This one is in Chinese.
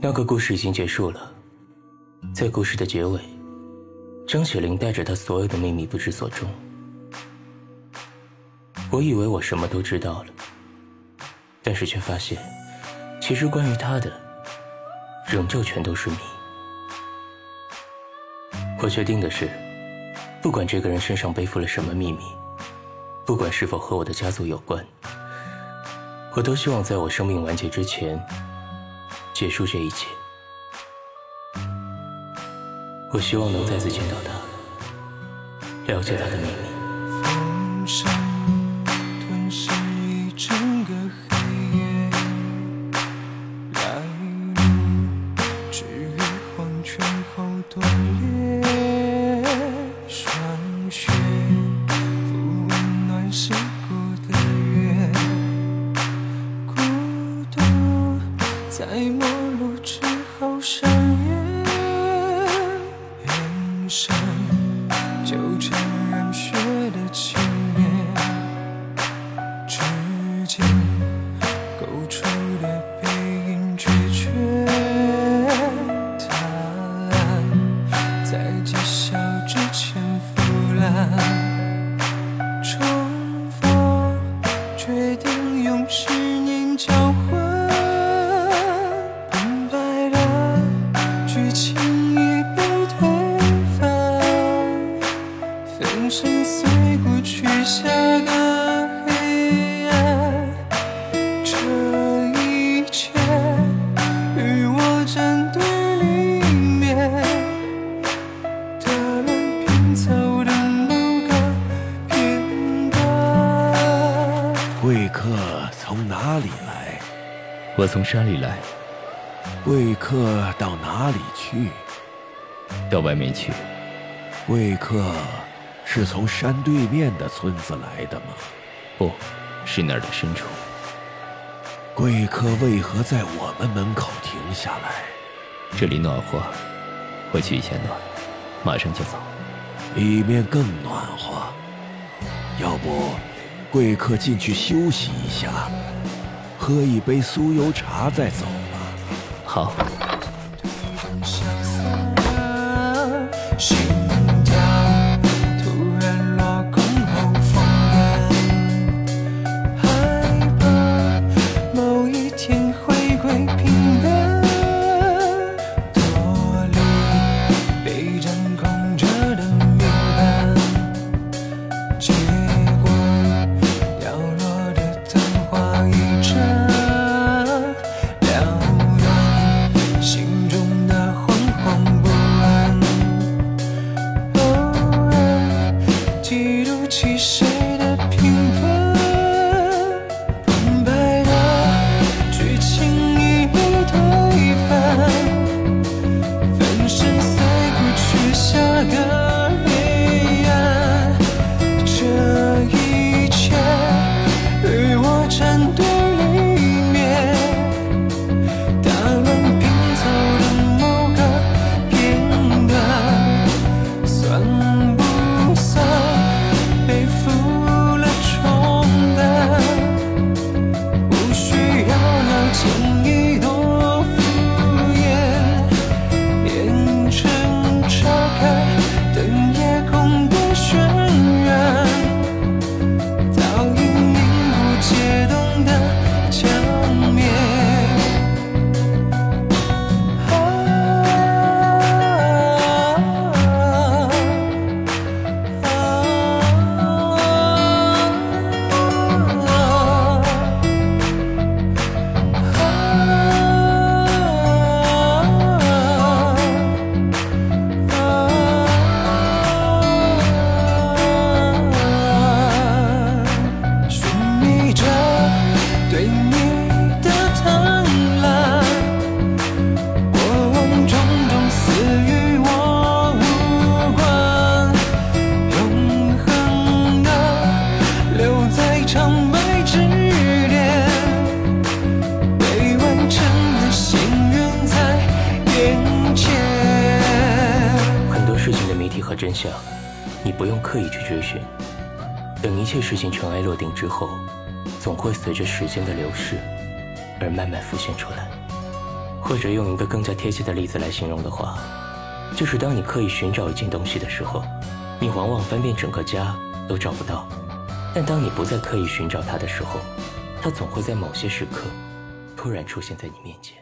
那个故事已经结束了，在故事的结尾，张雪玲带着她所有的秘密不知所终。我以为我什么都知道了，但是却发现，其实关于她的，仍旧全都是谜。我确定的是，不管这个人身上背负了什么秘密，不管是否和我的家族有关，我都希望在我生命完结之前。结束这一切，我希望能再次见到他，了解他的秘密。在陌路之后上演，眼神。下的黑暗，这一切与我从山里来，贵客到哪里去？到外面去。贵客是从山对面的村子来的吗？不，是那儿的深处。贵客为何在我们门口停下来？这里暖和，我去一下暖，马上就走。里面更暖和，要不贵客进去休息一下？喝一杯酥油茶再走吧。好。其实。和真相，你不用刻意去追寻。等一切事情尘埃落定之后，总会随着时间的流逝而慢慢浮现出来。或者用一个更加贴切的例子来形容的话，就是当你刻意寻找一件东西的时候，你往往翻遍整个家都找不到；但当你不再刻意寻找它的时候，它总会在某些时刻突然出现在你面前。